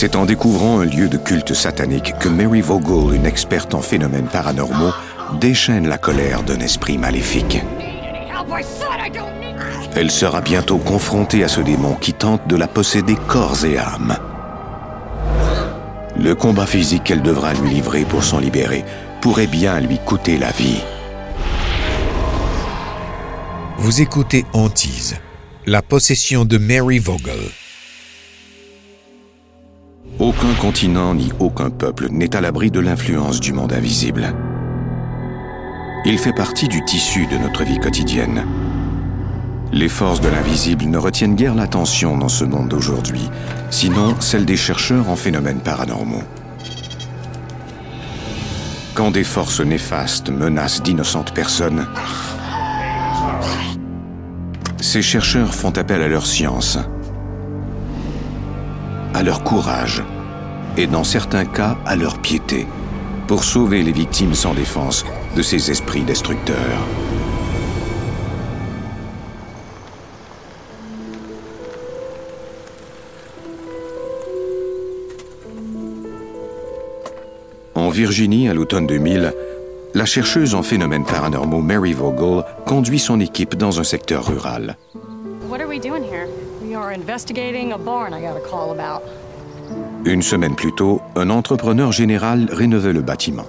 C'est en découvrant un lieu de culte satanique que Mary Vogel, une experte en phénomènes paranormaux, déchaîne la colère d'un esprit maléfique. Elle sera bientôt confrontée à ce démon qui tente de la posséder corps et âme. Le combat physique qu'elle devra lui livrer pour s'en libérer pourrait bien lui coûter la vie. Vous écoutez Antise, la possession de Mary Vogel. Aucun continent ni aucun peuple n'est à l'abri de l'influence du monde invisible. Il fait partie du tissu de notre vie quotidienne. Les forces de l'invisible ne retiennent guère l'attention dans ce monde d'aujourd'hui, sinon celle des chercheurs en phénomènes paranormaux. Quand des forces néfastes menacent d'innocentes personnes, ces chercheurs font appel à leur science, à leur courage et dans certains cas à leur piété pour sauver les victimes sans défense de ces esprits destructeurs. En Virginie, à l'automne 2000, la chercheuse en phénomènes paranormaux Mary Vogel conduit son équipe dans un secteur rural. Une semaine plus tôt, un entrepreneur général rénovait le bâtiment.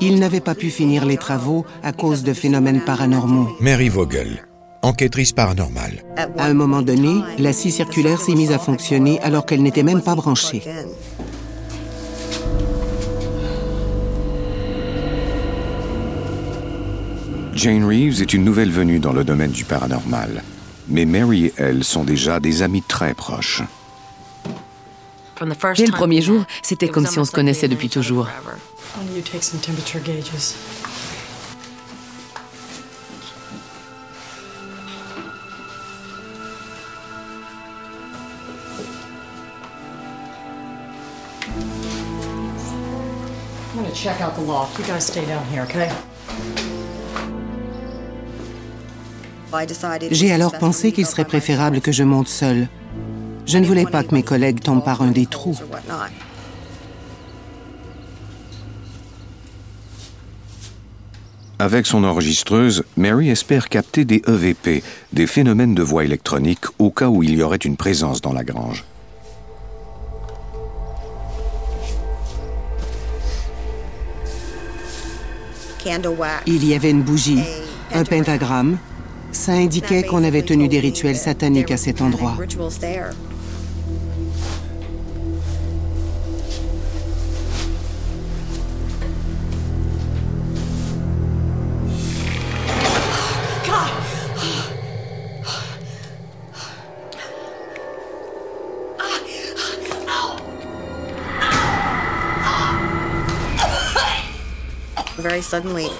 Il n'avait pas pu finir les travaux à cause de phénomènes paranormaux. Mary Vogel, enquêtrice paranormale. À un moment donné, la scie circulaire s'est mise à fonctionner alors qu'elle n'était même pas branchée. Jane Reeves est une nouvelle venue dans le domaine du paranormal. Mais Mary et elle sont déjà des amis très proches. Dès le premier jour, c'était comme si on se connaissait depuis toujours. Why don't you take some temperature gauges? I'm gonna check out the loft. You guys stay down here, okay? J'ai alors pensé qu'il serait préférable que je monte seule. Je ne voulais pas que mes collègues tombent par un des trous. Avec son enregistreuse, Mary espère capter des EVP, des phénomènes de voix électronique, au cas où il y aurait une présence dans la grange. Il y avait une bougie, un pentagramme. Ça indiquait qu'on avait tenu des rituels sataniques à cet endroit.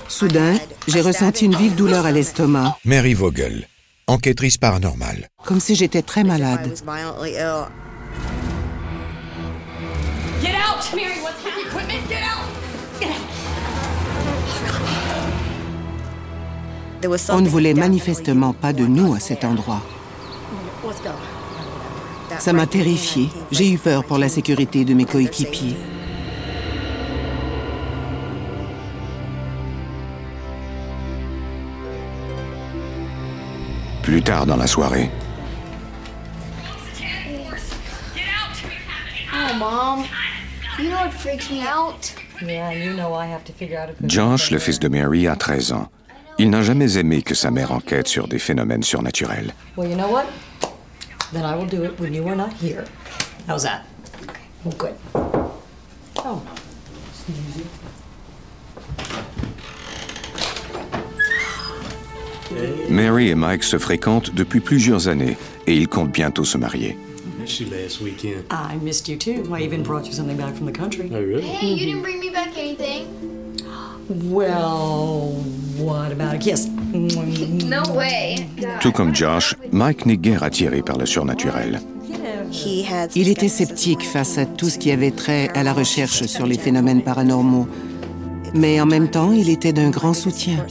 Soudain, j'ai ressenti une vive douleur à l'estomac, Mary Vogel, enquêtrice paranormale. comme si j'étais très malade. On ne voulait manifestement pas de nous à cet endroit. Ça m'a terrifiée. J'ai eu peur pour la sécurité de mes coéquipiers. Plus tard dans la soirée, Oh, Mom. You know what freaks me out? Yeah, you know I have to figure out if Josh, le fils de Mary, a 13 ans. Il n'a jamais aimé que sa mère enquête sur des phénomènes surnaturels. Well, you know what? Then I will do it when you are not here. How's that? Well, good. Oh. Mary et Mike se fréquentent depuis plusieurs années et ils comptent bientôt se marier. missed you last weekend. I missed you too. I even brought you something back from the country. Oh, really? Hey, you didn't bring me back anything. Well, what about a kiss? No way. Tout comme Josh, Mike n'est guère attiré par le surnaturel. Il était sceptique face à tout ce qui avait trait à la recherche sur les phénomènes paranormaux. Mais en même temps, il était d'un grand soutien.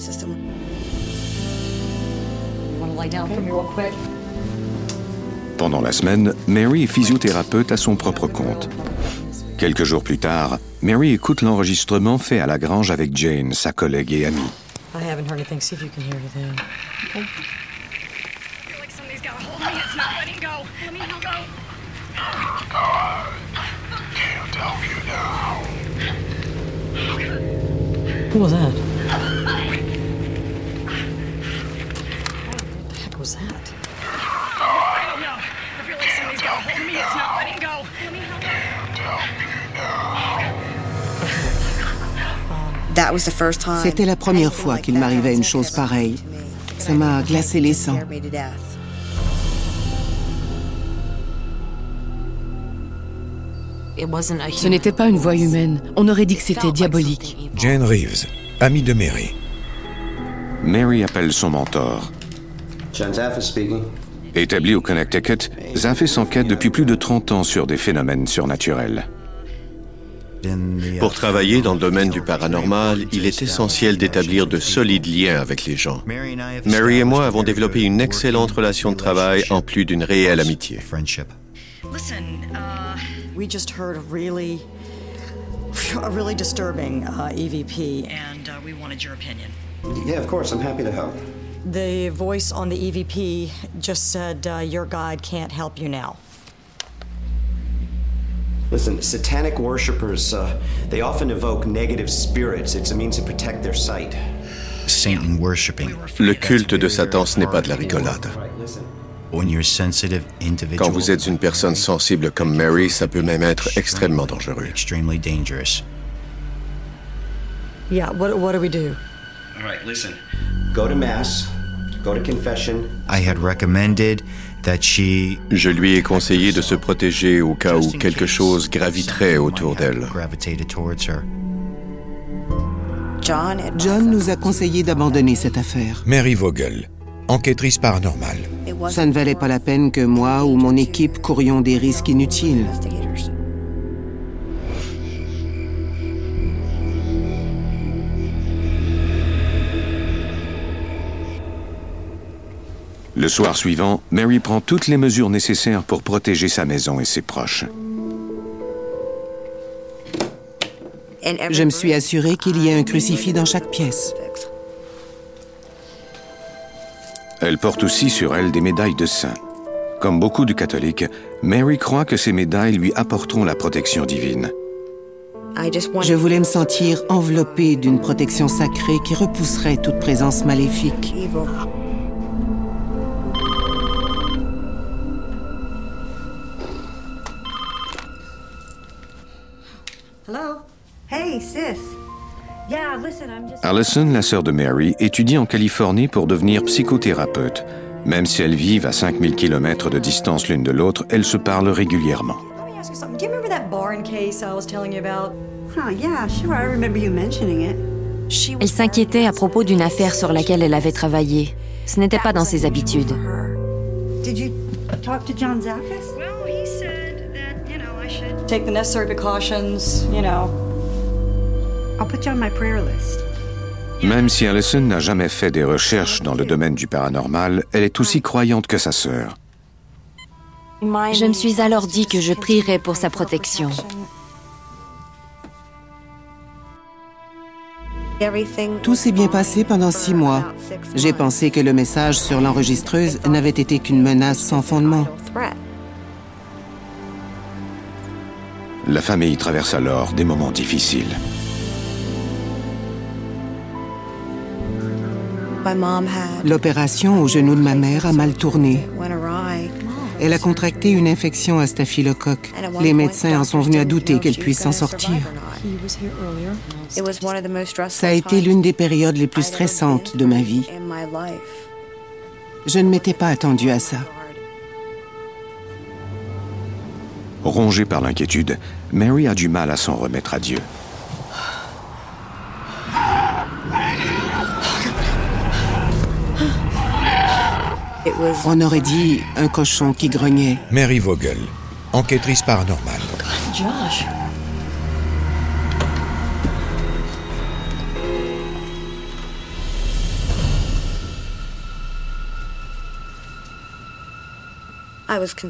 Pendant la semaine, Mary est physiothérapeute à son propre compte. Quelques jours plus tard, Mary écoute l'enregistrement fait à la grange avec Jane, sa collègue et amie. I haven't heard C'était la première fois qu'il m'arrivait une chose pareille. Ça m'a glacé les sangs. Ce n'était pas une voix humaine. On aurait dit que c'était diabolique. Jane Reeves, amie de Mary. Mary appelle son mentor. John. Établi au Connecticut, Zaffis enquête depuis plus de 30 ans sur des phénomènes surnaturels. Pour travailler dans le domaine du paranormal, il est essentiel d'établir de solides liens avec les gens. Mary et moi avons développé une excellente relation de travail en plus d'une réelle amitié. Listen, We just heard a really, a really disturbing EVP, and we wanted your opinion. Yeah, of course. I'm happy to help. The voice on the EVP just said uh, your guide can't help you now. Listen, satanic worshippers, uh, they often evoke negative spirits. It's a means to protect their sight. Satan worshipping. Le culte de Satan, ce n'est pas de la rigolade. When you're sensitive individual, Quand vous êtes une personne sensible comme Mary, ça peut même être extrêmement dangereux. extremely dangerous. Yeah, what, what do we do? All right, listen. Go to mass. Go to confession. I had recommended Je lui ai conseillé de se protéger au cas où quelque chose graviterait autour d'elle. John nous a conseillé d'abandonner cette affaire. Mary Vogel, enquêtrice paranormale. Ça ne valait pas la peine que moi ou mon équipe courions des risques inutiles. Le soir suivant, Mary prend toutes les mesures nécessaires pour protéger sa maison et ses proches. Je me suis assurée qu'il y ait un crucifix dans chaque pièce. Elle porte aussi sur elle des médailles de saint. Comme beaucoup de catholiques, Mary croit que ces médailles lui apporteront la protection divine. Je voulais me sentir enveloppée d'une protection sacrée qui repousserait toute présence maléfique. Hey, sis. Yeah, listen, I'm just. Allison, la sœur de Mary, étudie en Californie pour devenir psychothérapeute. Même si elles vivent à 5000 km de distance l'une de l'autre, elles se parlent régulièrement. Elle s'inquiétait à propos d'une affaire sur laquelle elle avait travaillé. Ce n'était pas dans ses habitudes. Take the necessary precautions, you know. Même si Allison n'a jamais fait des recherches dans le domaine du paranormal, elle est aussi croyante que sa sœur. Je me suis alors dit que je prierais pour sa protection. Tout s'est bien passé pendant six mois. J'ai pensé que le message sur l'enregistreuse n'avait été qu'une menace sans fondement. La famille traverse alors des moments difficiles. L'opération au genou de ma mère a mal tourné. Elle a contracté une infection à staphylocoque. Les médecins en sont venus à douter qu'elle puisse s'en sortir. Ça a été l'une des périodes les plus stressantes de ma vie. Je ne m'étais pas attendue à ça. Rongée par l'inquiétude, Mary a du mal à s'en remettre à Dieu. On aurait dit un cochon qui grognait. Mary Vogel, enquêtrice paranormale. Josh.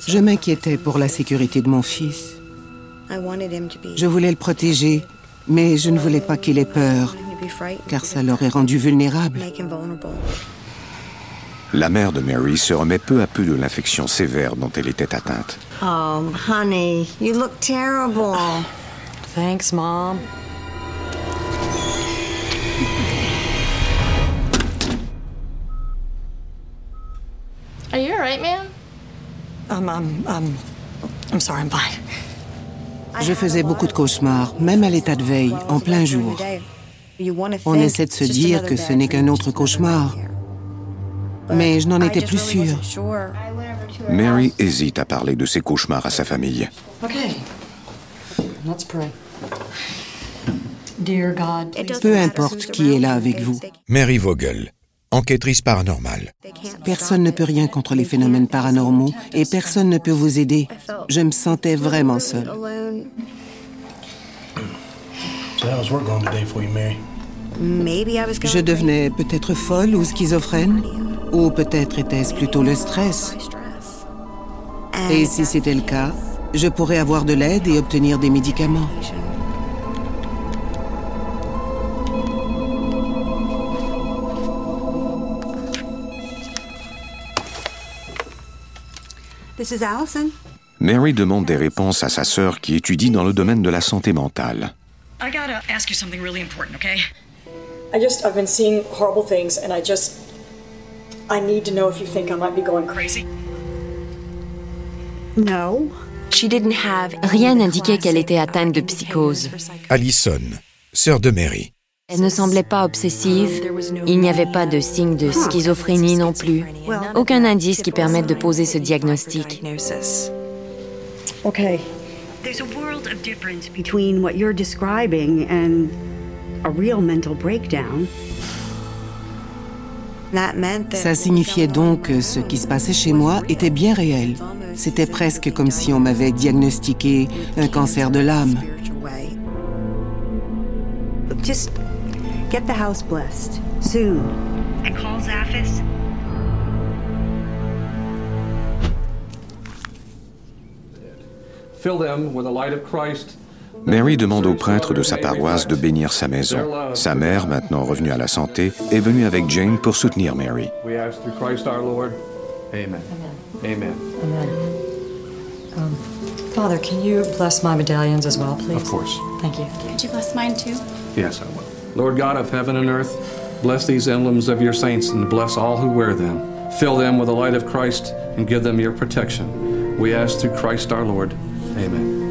Je m'inquiétais pour la sécurité de mon fils. Je voulais le protéger, mais je ne voulais pas qu'il ait peur, car ça l'aurait rendu vulnérable. La mère de Mary se remet peu à peu de l'infection sévère dont elle était atteinte. Oh, honey, you look terrible. Thanks, Mom. Are you alright, man? Um, um, um, I'm sorry, I'm fine. Je faisais beaucoup de cauchemars, même à l'état de veille, en plein jour. On essaie de se dire que ce n'est qu'un autre cauchemar. Mais je n'en étais plus sûre. Mary hésite à parler de ses cauchemars à sa famille. Okay. Let's pray. Dear God, please Peu importe qui est là avec vous. Mary Vogel, enquêtrice paranormale. Personne ne peut rien contre les phénomènes paranormaux et personne ne peut vous aider. Je me sentais vraiment seule. So Je devenais peut-être folle ou schizophrène, ou peut-être était-ce plutôt le stress. Et si c'était le cas, je pourrais avoir de l'aide et obtenir des médicaments. This is Allison. Mary demande des réponses à sa sœur qui étudie dans le domaine de la santé mentale. I gotta ask you something really important, okay? I just, I've been seeing horrible things, and I just, I need to know if you think I might be going crazy. No. Rien n'indiquait qu'elle était atteinte de psychose. Allison, sœur de Mary. Elle ne semblait pas obsessive. Il n'y avait pas de signe de schizophrénie non plus. Aucun indice qui permette de poser ce diagnostic. Okay. There's a world of difference between what you're describing and a real mental breakdown. Ça signifiait donc que ce qui se passait chez moi était bien réel. C'était presque comme si on m'avait diagnostiqué un cancer de l'âme. Just get the house blessed soon. And call Zaphis. Fill them with the light of Christ. Mary demande au prêtre de sa paroisse de bénir sa maison. Sa mère, maintenant revenue à la santé, est venue avec Jane pour soutenir Mary. We ask through Christ our Lord. Amen. Amen. Amen. Um, Father, can you bless my medallions as well, please? Of course. Thank you. Could you bless mine too? Yes, I will. Lord God of heaven and earth, bless these emblems of your saints and bless all who wear them. Fill them with the light of Christ and give them your protection. We ask through Christ our Lord. Amen. Amen.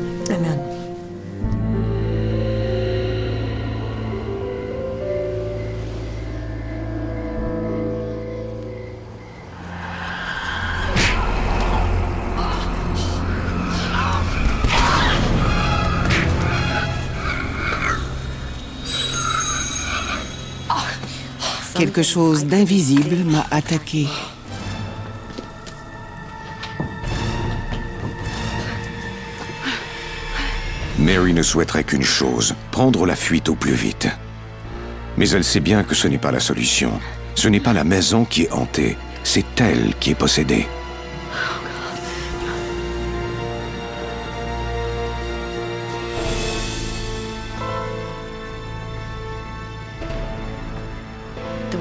Quelque chose d'invisible m'a attaqué. Mary ne souhaiterait qu'une chose, prendre la fuite au plus vite. Mais elle sait bien que ce n'est pas la solution. Ce n'est pas la maison qui est hantée, c'est elle qui est possédée.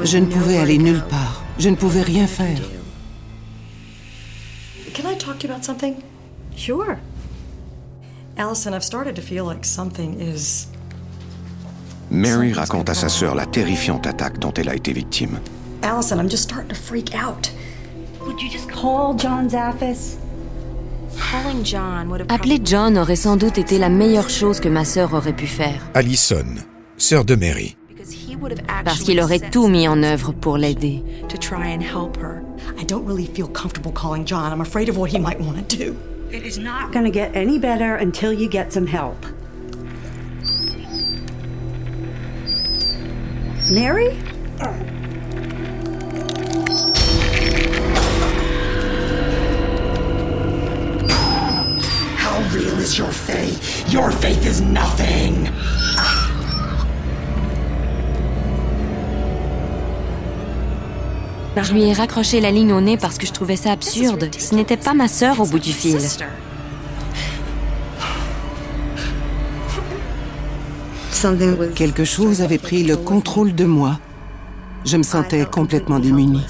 Je ne pouvais aller nulle part. Je ne pouvais rien faire. Can I talk to you about something? Sure. Allison, I've started to feel like something is. Mary raconte à sa sœur la terrifiante attaque dont elle a été victime. Allison, I'm just starting to freak out. Would you just call John Zaffis? Appeler John aurait sans doute été la meilleure chose que ma sœur aurait pu faire. Allison, sœur de Mary. Parce qu'il aurait tout mis en œuvre pour l'aider. To try and help her. I don't really feel comfortable calling John. I'm afraid of what he might want to do. It is not going to get any better until you get some help. Mary? How real is your faith? Your faith is nothing. Je lui ai raccroché la ligne au nez parce que je trouvais ça absurde. Ce n'était pas ma sœur au bout du fil. Quelque chose avait pris le contrôle de moi. Je me sentais complètement démunie.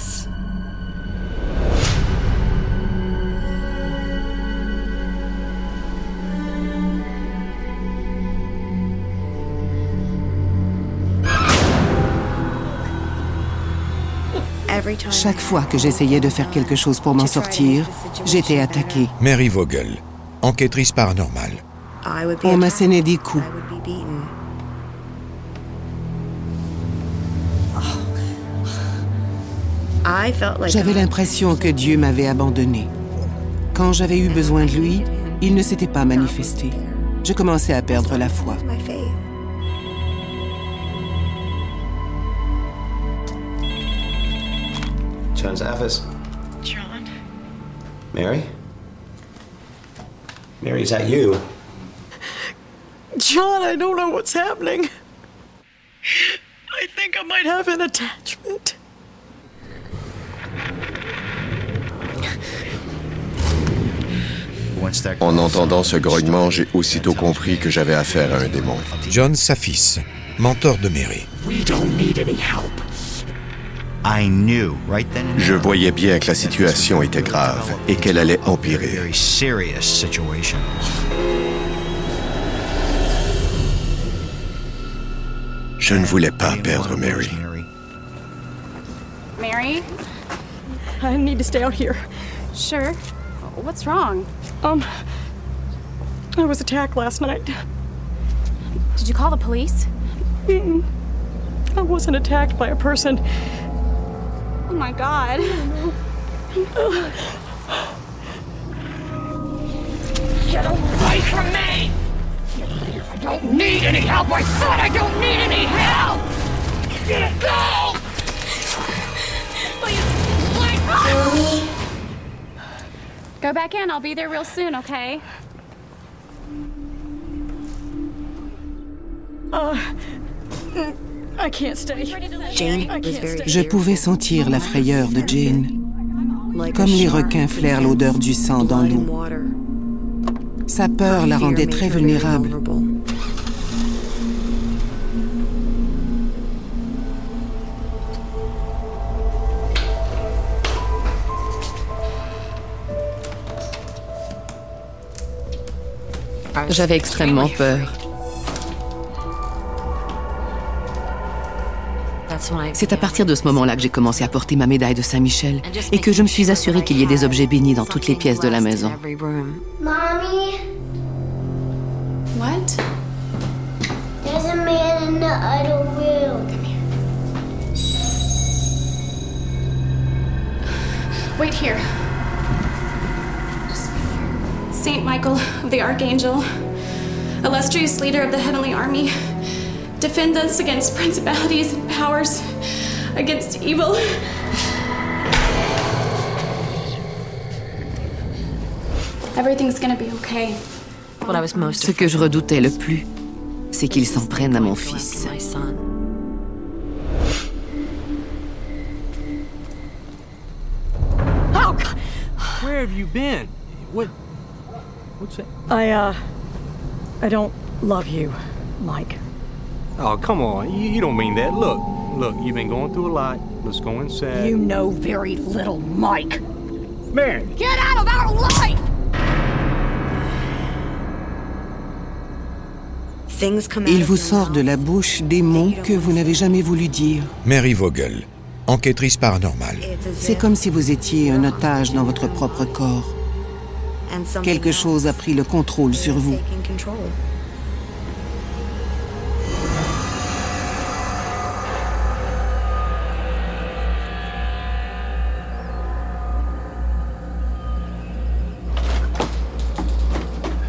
Chaque fois que j'essayais de faire quelque chose pour m'en sortir, j'étais attaquée. Mary Vogel, enquêtrice paranormale. On m'a saigné des coups. J'avais l'impression que Dieu m'avait abandonnée. Quand j'avais eu besoin de lui, il ne s'était pas manifesté. Je commençais à perdre la foi. John's office. John? Mary? Mary, is that you? John, I don't know what's happening. I think I might have an attachment. En entendant ce grognement, j'ai aussitôt compris que j'avais affaire à un démon. John Safis, mentor de Mary. We don't need any help. Je voyais bien que la situation était grave et qu'elle allait empirer. very serious situation. Je ne voulais pas perdre Mary. Mary? I need to stay out here. Sure. What's wrong? Um, I was attacked last night. Did you call the police? Mm-mm. I wasn't attacked by a person. Oh my god. Get away from me! I don't need any help. I said I don't need any help. Go! Please, Go back in. I'll be there real soon, okay? Uh, I can't stay. Jane I can't stay. Je pouvais sentir la frayeur de Jane, comme les requins flairent l'odeur du sang dans l'eau. Sa peur la rendait très vulnérable. J'avais extrêmement peur. C'est à partir de ce moment-là que j'ai commencé à porter ma médaille de Saint-Michel et que je me suis assurée qu'il y ait des objets bénis dans toutes les pièces de la maison. Mommy, What? there's a man in the other room. Wait here. Saint Michael of the Archangel, illustrious leader of the heavenly army, defend us against principalities and powers, against evil. Everything's gonna be okay. Ce que je redoutais le plus, c'est qu'ils s'en prennent à mon fils. Oh, God. Where have you been? What? What's that? I, uh, I don't love you, Mike. Oh, come on. You, you don't mean that. Look, look, you've been going through a lot. Let's go inside. You know very little, Mike. Mary. Get out of our life! Il vous sort de la bouche des mots que vous n'avez jamais voulu dire. Mary Vogel, enquêtrice paranormale. C'est comme si vous étiez un otage dans votre propre corps. Quelque chose a pris le contrôle sur vous.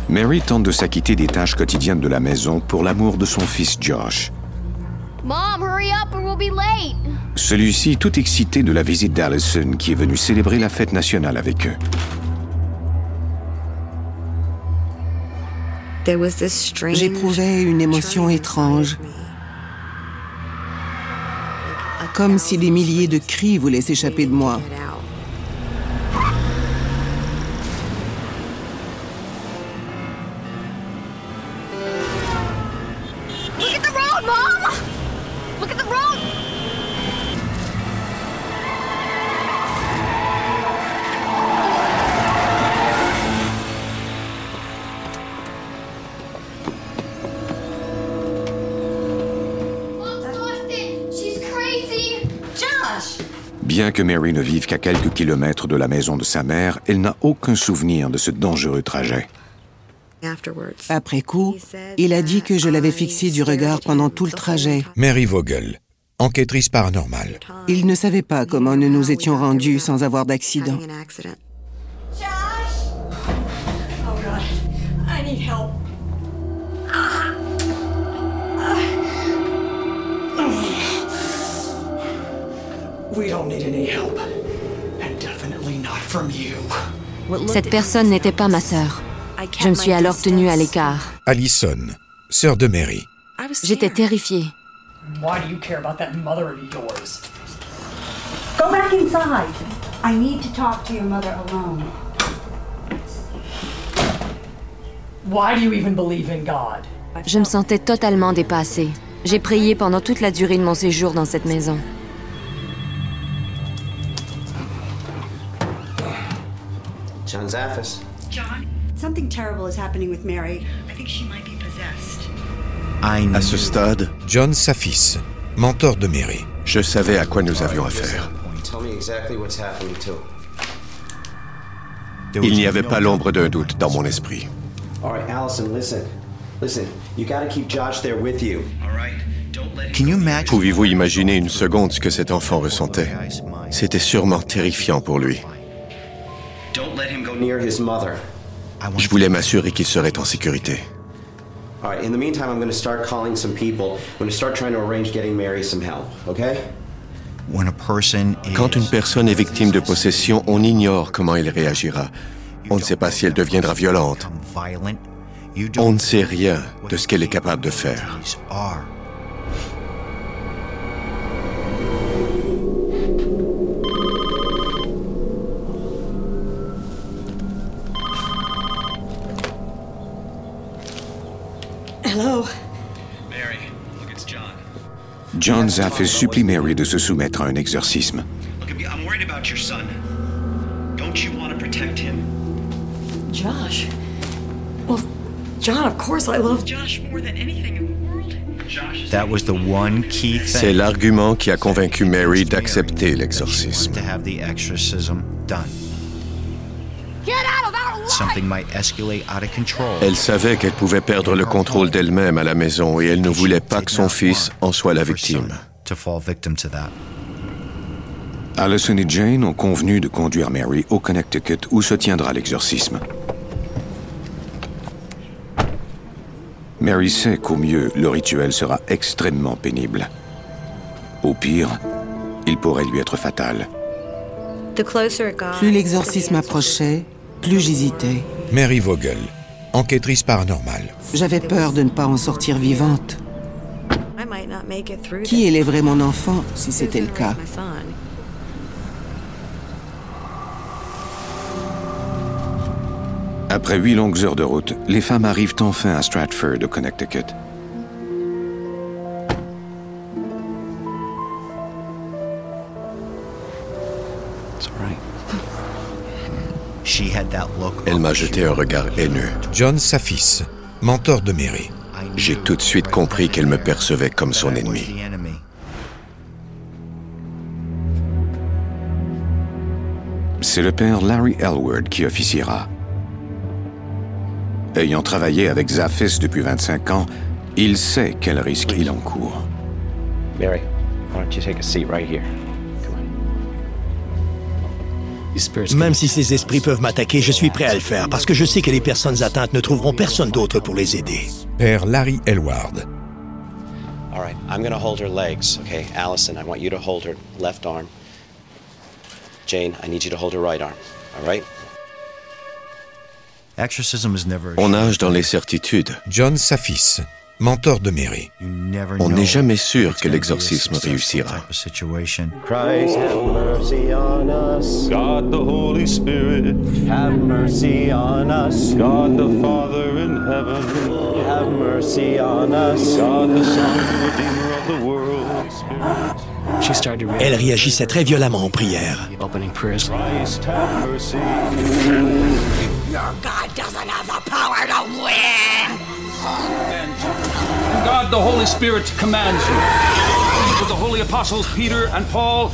Mary tente de s'acquitter des tâches quotidiennes de la maison pour l'amour de son fils Josh. Mom, hurry up or we'll be late. Celui-ci tout excité de la visite d'Allison qui est venu célébrer la fête nationale avec eux. J'éprouvais une émotion étrange. Comme si des milliers de cris voulaient s'échapper de moi. Mom! Look at the! Bien que Mary ne vive qu'à quelques kilomètres de la maison de sa mère, elle n'a aucun souvenir de ce dangereux trajet. Après coup, il a dit que je l'avais fixé du regard pendant tout le trajet. Mary Vogel, enquêtrice paranormale. Il ne savait pas comment nous nous étions rendus sans avoir d'accident. God, I need help. We don't need any help. And definitely not from you. Cette personne n'était pas ma sœur. Je me suis alors tenue à l'écart. Allison, sœur de Mary. J'étais terrifiée. Why do you care about that mother of yours? Go back inside. I need to talk to your mother alone. Why do you even believe in God? Je me sentais totalement dépassée. J'ai prié pendant toute la durée de mon séjour dans cette maison. John Zaffis. John, something terrible is happening with Mary. I think she might be possessed. À ce stade, John Safis, mentor de Mary. je savais à quoi nous avions affaire. Tell me exactly what's happening to him. Il n'y avait pas l'ombre d'un doute dans mon esprit. All right, Allison, listen. Listen, you gotta keep Josh there with you. Can you imagine? Pouvez-vous imaginer une seconde ce que cet enfant ressentait? C'était sûrement terrifiant pour lui. Je voulais m'assurer qu'il serait en sécurité. All right, in the meantime, I'm gonna start calling some people. I'm gonna start trying to arrange getting Mary some help, okay? When a person is Quand une personne est victime de possession, on ignore comment elle réagira. On ne sait pas si elle deviendra violente. On ne sait rien de ce qu'elle est capable de faire. John Zaffis supplie Mary de se soumettre à un exorcisme. Look, I'm worried about your son. Don't you want to protect him? Josh. Well, John, of course I love Josh more than anything in the world. Josh That was the one key C'est l'argument qui a convaincu Mary d'accepter l'exorcisme. to have the exorcism done. Get out Elle savait qu'elle pouvait perdre le contrôle d'elle-même à la maison et elle ne voulait pas que son fils en soit la victime. To fall victim to that. Allison et Jane ont convenu de conduire Mary au Connecticut où se tiendra l'exorcisme. Mary sait qu'au mieux, le rituel sera extrêmement pénible. Au pire, il pourrait lui être fatal. Plus l'exorcisme approchait, plus j'hésitais. Mary Vogel, enquêtrice paranormale. J'avais peur de ne pas en sortir vivante. Qui élèverait mon enfant si c'était le cas? Après huit longues heures de route, les femmes arrivent enfin à Stratford, au Connecticut. Elle m'a jeté un regard haineux. John Safis, mentor de Mary. J'ai tout de suite compris qu'elle me percevait comme son ennemi. C'est le père Larry Elward qui officiera. Ayant travaillé avec Zaffis depuis 25 ans, il sait quel risque il encourt. Mary, why don't you take a seat right here? Même si ces esprits peuvent m'attaquer, je suis prêt à le faire parce que je sais que les personnes atteintes ne trouveront personne d'autre pour les aider. Père Larry Elward. All right, I'm going to hold her legs, okay? Allison, I want you to hold her left arm. Jane, I need you to hold her right arm, all right? On nage dans les certitudes. John Safis, mentor de Mary. On n'est jamais sûr que l'exorcisme réussira. Christ, have mercy on us. God the Holy Spirit, have mercy on us. God the Father in heaven, have mercy on us. God the Son, Redeemer of the world. Elle réagissait très violemment en prière. Christ, have mercy. Your God doesn't have the power to win! And God, the Holy Spirit, commands you. With the holy apostles Peter and Paul,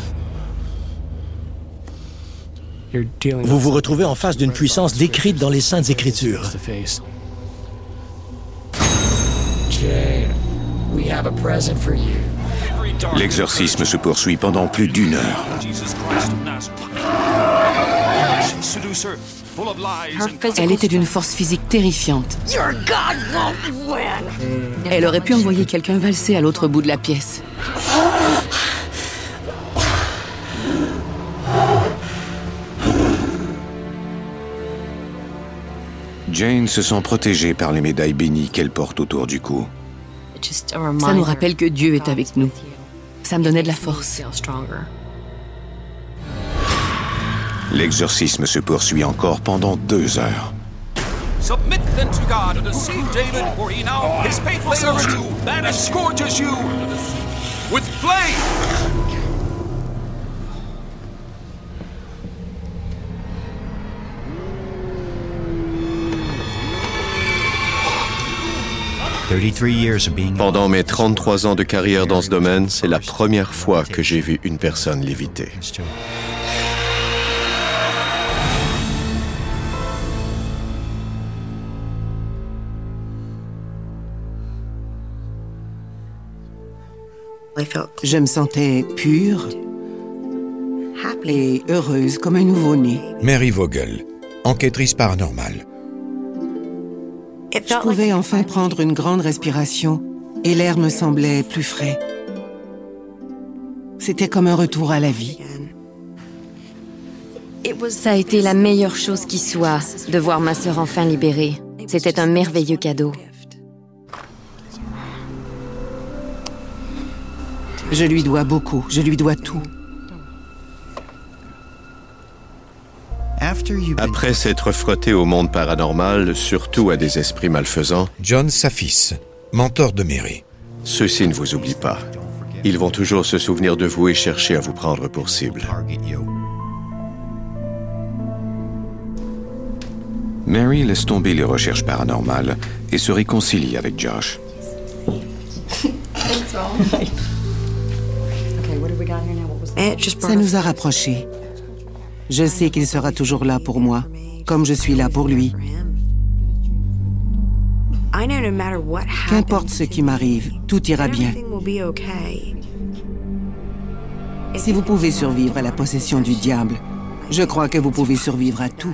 Vous vous retrouvez en face d'une puissance décrite dans les Saintes Écritures. L'exorcisme se poursuit pendant plus d'une heure. Elle était d'une force physique terrifiante. Elle aurait pu envoyer quelqu'un valser à l'autre bout de la pièce. Jane se sent protégée par les médailles bénies qu'elle porte autour du cou. Ça nous rappelle que Dieu est avec nous. Ça me donnait de la force. L'exorcisme se poursuit encore pendant deux heures. submit then to God and deceive David, for he now his faithful servant that scourges you with flame. Pendant mes 33 ans de carrière dans ce domaine, c'est la première fois que j'ai vu une personne léviter. Je me sentais pure et heureuse comme un nouveau-né. Mary Vogel, enquêtrice paranormale. Je pouvais enfin prendre une grande respiration et l'air me semblait plus frais. C'était comme un retour à la vie. Ça a été la meilleure chose qui soit de voir ma sœur enfin libérée. C'était un merveilleux cadeau. Je lui dois beaucoup, je lui dois tout. Après s'être frotté au monde paranormal, surtout à des esprits malfaisants, John Safis, mentor de Mary. Ceux-ci ne vous oublient pas. Ils vont toujours se souvenir de vous et chercher à vous prendre pour cible. Mary laisse tomber les recherches paranormales et se réconcilie avec Josh. Ça nous a rapprochés. Je sais qu'il sera toujours là pour moi, comme je suis là pour lui. Qu'importe ce qui m'arrive, tout ira bien. Si vous pouvez survivre à la possession du diable, je crois que vous pouvez survivre à tout.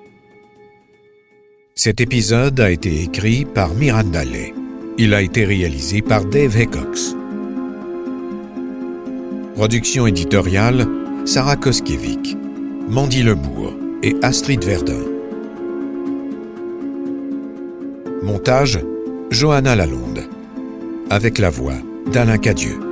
Cet épisode a été écrit par Miranda Lay. Il a été réalisé par Dave Hickox. Production éditoriale Sarah Koskiewicz, Mandy Lebourg et Astrid Verdun. Montage Johanna Lalonde. Avec la voix d'Alain Cadieux.